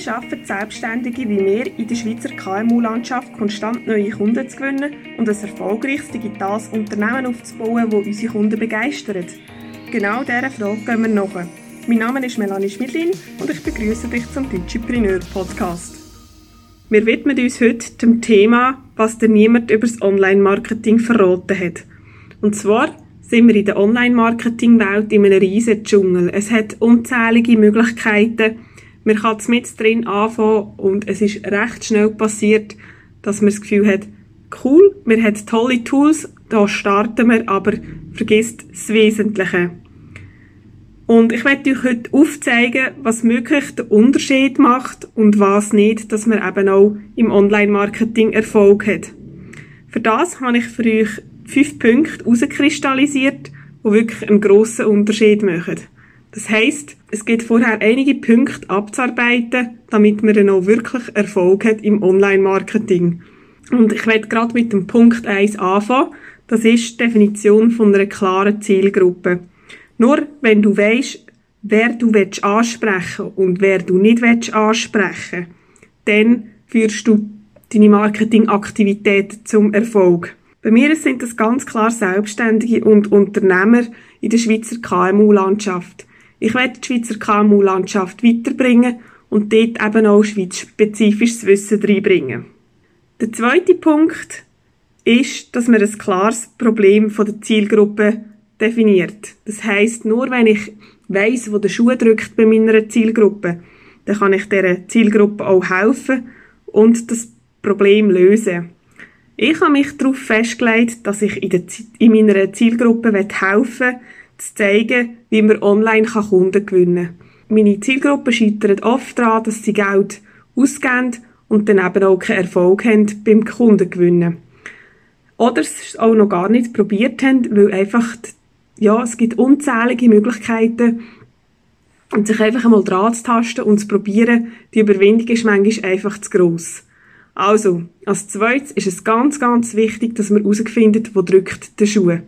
Wie schaffen Selbstständige wie wir in der Schweizer KMU-Landschaft konstant neue Kunden zu gewinnen und ein erfolgreiches digitales Unternehmen aufzubauen, das unsere Kunden begeistert? Genau dieser Frage gehen wir nach. Mein Name ist Melanie Schmidlin und ich begrüße dich zum Digipreneur Podcast. Wir widmen uns heute dem Thema, was dir niemand über das Online-Marketing verraten hat. Und zwar sind wir in der Online-Marketing-Welt in einem riesigen Dschungel. Es hat unzählige Möglichkeiten. Man kann mit drin anfangen und es ist recht schnell passiert, dass man das Gefühl hat, cool, wir haben tolle Tools, da starten wir, aber vergisst das Wesentliche. Und ich werde euch heute aufzeigen, was möglich den Unterschied macht und was nicht, dass man eben auch im Online-Marketing Erfolg hat. Für das habe ich für euch fünf Punkte herauskristallisiert, die wirklich einen grossen Unterschied machen. Das heisst, es gibt vorher einige Punkte abzuarbeiten, damit man dann auch wirklich Erfolg hat im Online-Marketing. Und ich werde gerade mit dem Punkt 1 anfangen. Das ist die Definition von einer klaren Zielgruppe. Nur wenn du weißt, wer du ansprechen willst und wer du nicht ansprechen willst, dann führst du deine Marketingaktivitäten zum Erfolg. Bei mir sind das ganz klar Selbstständige und Unternehmer in der Schweizer KMU-Landschaft. Ich werde die Schweizer KMU-Landschaft weiterbringen und dort eben auch schweizspezifisches Wissen reinbringen. Der zweite Punkt ist, dass man ein klares Problem von der Zielgruppe definiert. Das heißt, nur wenn ich weiss, wo der Schuh drückt bei meiner Zielgruppe, dann kann ich dieser Zielgruppe auch helfen und das Problem lösen. Ich habe mich darauf festgelegt, dass ich in, der, in meiner Zielgruppe helfen will, zu zeigen, wie man online Kunden gewinnen kann. Meine Zielgruppe scheitert oft daran, dass sie Geld ausgeben und dann eben auch keinen Erfolg haben beim Kundengewinnen. Oder es auch noch gar nicht probiert haben, weil einfach, ja, es gibt unzählige Möglichkeiten, und sich einfach einmal dran zu tasten und zu probieren, die Überwindung ist manchmal einfach zu gross. Also, als zweites ist es ganz, ganz wichtig, dass man herausfindet, wo drückt der Schuh.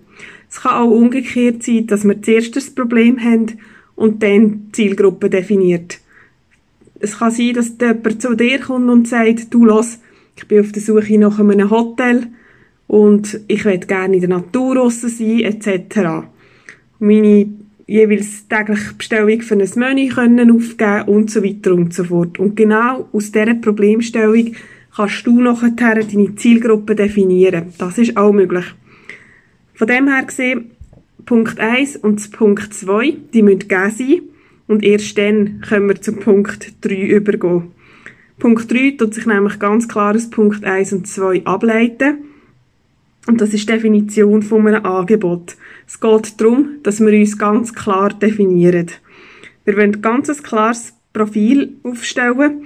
Es kann auch umgekehrt sein, dass wir zuerst das Problem haben und dann die Zielgruppe definiert. Es kann sein, dass jemand zu dir kommt und sagt, du los, ich bin auf der Suche nach einem Hotel und ich will gerne in der Natur raus sein, etc. Meine jeweils tägliche Bestellung für ein Menü können aufgeben und so weiter und so fort. Und genau aus dieser Problemstellung kannst du nachher deine Zielgruppe definieren. Das ist auch möglich. Von dem her gesehen, Punkt 1 und Punkt 2, die müssen gegeben sein. Und erst dann können wir zum Punkt 3 übergehen. Punkt 3 tut sich nämlich ganz klar aus Punkt 1 und 2 ableiten. Und das ist die Definition von einem Angebot. Es geht darum, dass wir uns ganz klar definieren. Wir wollen ein ganz klares Profil aufstellen,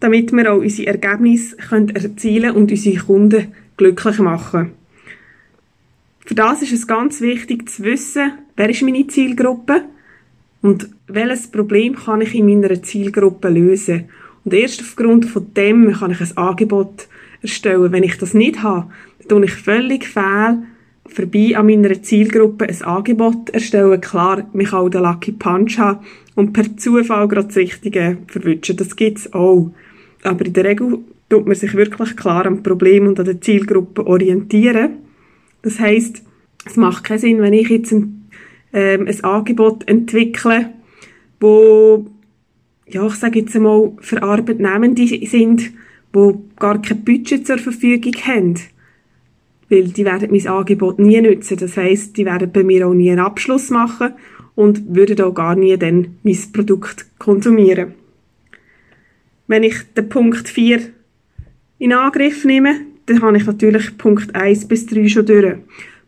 damit wir auch unsere Ergebnisse erzielen können und unsere Kunden glücklich machen. Für das ist es ganz wichtig zu wissen, wer ist meine Zielgruppe und welches Problem kann ich in meiner Zielgruppe lösen. Und erst aufgrund von dem kann ich ein Angebot erstellen. Wenn ich das nicht habe, dann tue ich völlig fehl vorbei an meiner Zielgruppe ein Angebot erstellen. Klar, mich auch den Lucky Punch haben und per Zufall gerade das Richtige verwünschen. Das gibt's auch. Aber in der Regel tut man sich wirklich klar am Problem und an der Zielgruppe orientieren. Das heißt, es macht keinen Sinn, wenn ich jetzt ein, ähm, ein Angebot entwickle, wo, ja, ich sage jetzt einmal, für Arbeitnehmende sind, wo gar kein Budget zur Verfügung haben. Weil die werden mein Angebot nie nutzen. Das heißt, die werden bei mir auch nie einen Abschluss machen und würden auch gar nie dann mein Produkt konsumieren. Wenn ich den Punkt 4 in Angriff nehme, dann habe ich natürlich Punkt 1 bis 3 schon durch.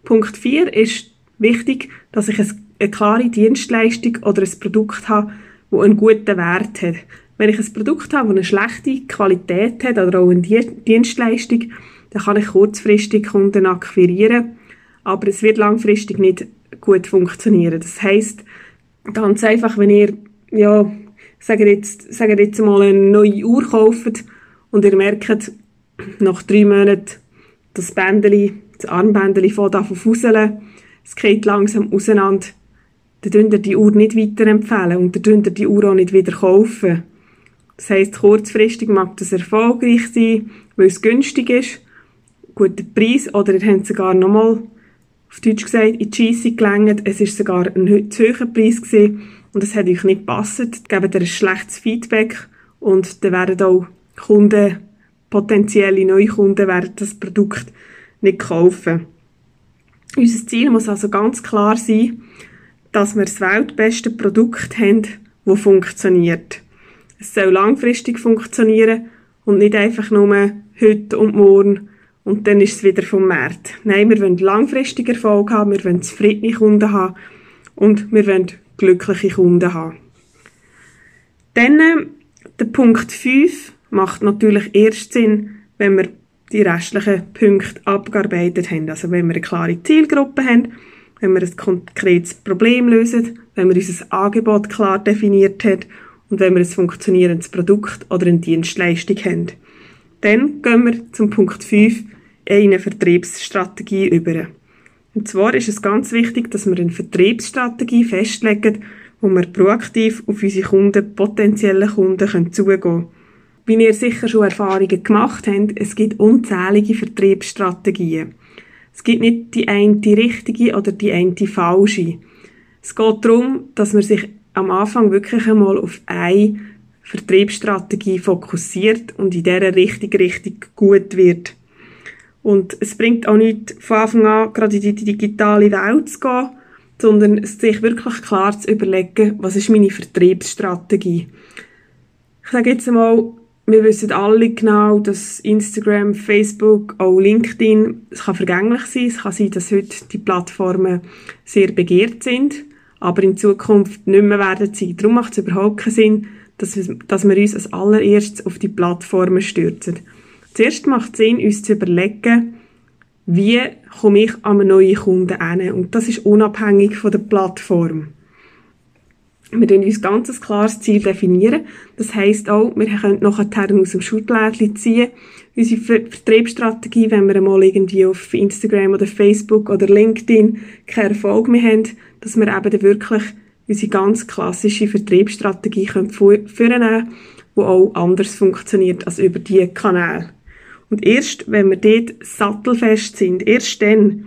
Punkt 4 ist wichtig, dass ich eine klare Dienstleistung oder ein Produkt habe, das einen guten Wert hat. Wenn ich ein Produkt habe, das eine schlechte Qualität hat oder auch eine Dienstleistung, dann kann ich kurzfristig Kunden akquirieren, aber es wird langfristig nicht gut funktionieren. Das heißt ganz einfach, wenn ihr ja sagen jetzt, sagen jetzt mal eine neue Uhr kauft und ihr merkt, nach drei Monaten, das Bändeli, das Armbändeli fängt an zu fusseln, es geht langsam auseinander, dann könnt ihr die Uhr nicht weiterempfehlen und dann könnt ihr die Uhr auch nicht wieder kaufen. Das heisst, kurzfristig mag das erfolgreich sein, weil es günstig ist, guter Preis, oder ihr habt sogar nochmal, auf Deutsch gesagt, in die Scheisse gelangt. Es war sogar ein zu hoher Preis gewesen, und es hat euch nicht gepasst. Gebt ihr ein schlechtes Feedback und dann werden auch Kunden, potenzielle neue Kunden, werden das Produkt nicht kaufen. Unser Ziel muss also ganz klar sein, dass wir das weltbeste Produkt haben, das funktioniert. Es soll langfristig funktionieren und nicht einfach nur heute und morgen und dann ist es wieder vom Markt. Nein, wir wollen langfristig Erfolg haben, wir wollen zufriedene Kunden haben und wir wollen glückliche Kunden haben. Dann äh, der Punkt 5 macht natürlich erst Sinn, wenn wir die restlichen Punkte abgearbeitet haben. Also wenn wir eine klare Zielgruppe haben, wenn wir ein konkretes Problem lösen, wenn wir unser Angebot klar definiert haben und wenn wir ein funktionierendes Produkt oder eine Dienstleistung haben. Dann gehen wir zum Punkt 5, eine Vertriebsstrategie über. Und zwar ist es ganz wichtig, dass wir eine Vertriebsstrategie festlegen, wo wir proaktiv auf unsere Kunden, potenzielle Kunden zugehen können. Wie ihr sicher schon Erfahrungen gemacht habt, es gibt unzählige Vertriebsstrategien. Es gibt nicht die eine richtige oder die eine falsche. Es geht darum, dass man sich am Anfang wirklich einmal auf eine Vertriebsstrategie fokussiert und in dieser Richtung richtig gut wird. Und es bringt auch nicht von Anfang an gerade in die digitale Welt zu gehen, sondern sich wirklich klar zu überlegen, was ist meine Vertriebsstrategie. Ich sage jetzt einmal, wir wissen alle genau, dass Instagram, Facebook, auch LinkedIn, es kann vergänglich sein. Es kann sein, dass heute die Plattformen sehr begehrt sind, aber in Zukunft nicht mehr werden sein. Darum macht es überhaupt keinen Sinn, dass wir, dass wir uns als allererstes auf die Plattformen stürzen. Zuerst macht es Sinn, uns zu überlegen, wie komme ich an einen neuen Kunden hin. Und das ist unabhängig von der Plattform. Wir definieren uns ganz ein klares Ziel. definieren. Das heisst auch, wir können nachher aus dem Schublädchen ziehen, unsere Vertriebsstrategie, wenn wir einmal irgendwie auf Instagram oder Facebook oder LinkedIn keinen Erfolg mehr haben, dass wir eben dann wirklich unsere ganz klassische Vertriebsstrategie vornehmen können, die auch anders funktioniert als über diese Kanäle. Und erst, wenn wir dort sattelfest sind, erst dann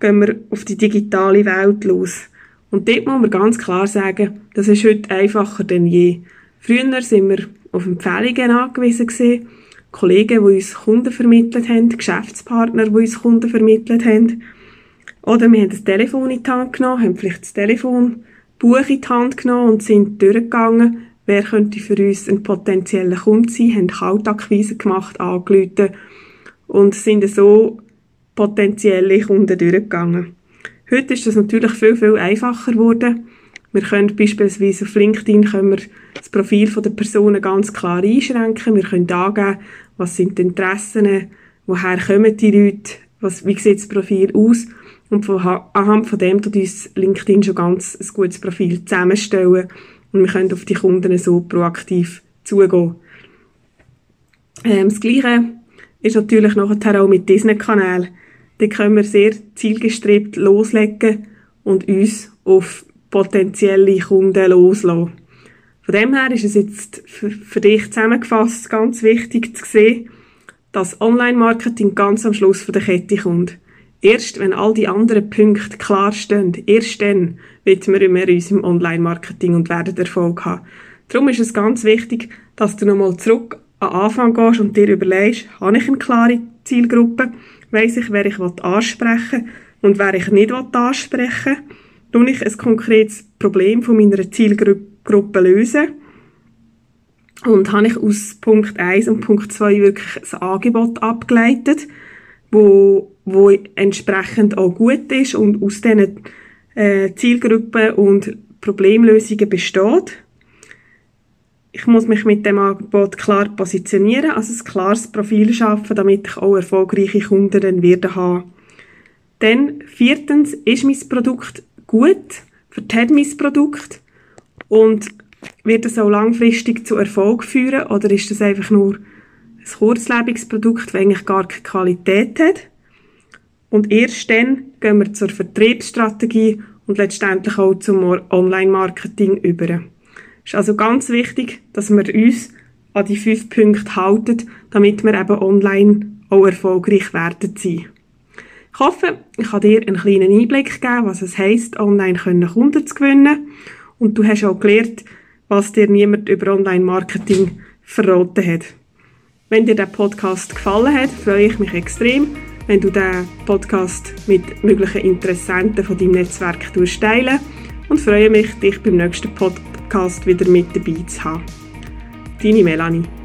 gehen wir auf die digitale Welt los. Und dort muss man ganz klar sagen, das ist heute einfacher denn je. Früher sind wir auf Empfehlungen angewiesen gewesen, Kollegen, die uns Kunden vermittelt haben, Geschäftspartner, die uns Kunden vermittelt haben. Oder wir haben das Telefon in die Hand genommen, haben vielleicht das Telefonbuch in die Hand genommen und sind durchgegangen, wer könnte für uns ein potenzieller Kunde sein, haben Kaltakquise gemacht, angerufen und sind so potenzielle Kunden durchgegangen. Heute ist das natürlich viel, viel einfacher geworden. Wir können beispielsweise auf LinkedIn können wir das Profil der Personen ganz klar einschränken. Wir können angeben, was sind die Interessen, woher kommen die Leute, was, wie sieht das Profil aus. Und von, anhand von dem tut uns LinkedIn schon ganz ein gutes Profil zusammenstellen. Und wir können auf die Kunden so proaktiv zugehen. Ähm, das Gleiche ist natürlich nachher auch mit diesen Kanälen dann können wir sehr zielgestrebt loslegen und uns auf potenzielle Kunden loslassen. Von dem her ist es jetzt für dich zusammengefasst ganz wichtig zu sehen, dass Online-Marketing ganz am Schluss von der Kette kommt. Erst wenn all die anderen Punkte klar stehen, erst dann wird wir in unserem Online-Marketing und werden Erfolg haben. Darum ist es ganz wichtig, dass du nochmal zurück an Anfang gehst und dir überlegst, habe ich eine klare Zielgruppe? weiss ich, wer ich ansprechen will und wer ich nicht ansprechen will. Tue ich ein konkretes Problem von meiner Zielgruppe lösen und habe ich aus Punkt 1 und Punkt 2 wirklich ein Angebot abgeleitet, wo, wo entsprechend auch gut ist und aus diesen äh, Zielgruppen und Problemlösungen besteht ich muss mich mit dem Angebot klar positionieren, also ein klares Profil schaffen, damit ich auch erfolgreiche Kunden dann werde. Dann, viertens, ist mein Produkt gut, vertät mein Produkt und wird es auch langfristig zu Erfolg führen oder ist das einfach nur ein kurzlebiges Produkt, das eigentlich gar keine Qualität hat? Und erst dann gehen wir zur Vertriebsstrategie und letztendlich auch zum Online-Marketing über. Ist also ganz wichtig, dass wir uns an die fünf Punkte halten, damit wir eben online auch erfolgreich werden sein. Ich hoffe, ich kann dir einen kleinen Einblick geben, was es heisst, online Kunden zu gewinnen. Und du hast auch gelernt, was dir niemand über Online-Marketing verraten hat. Wenn dir der Podcast gefallen hat, freue ich mich extrem, wenn du den Podcast mit möglichen Interessenten von deinem Netzwerk teilen und freue mich, dich beim nächsten Podcast wieder mit dabei zu haben. Deine Melanie.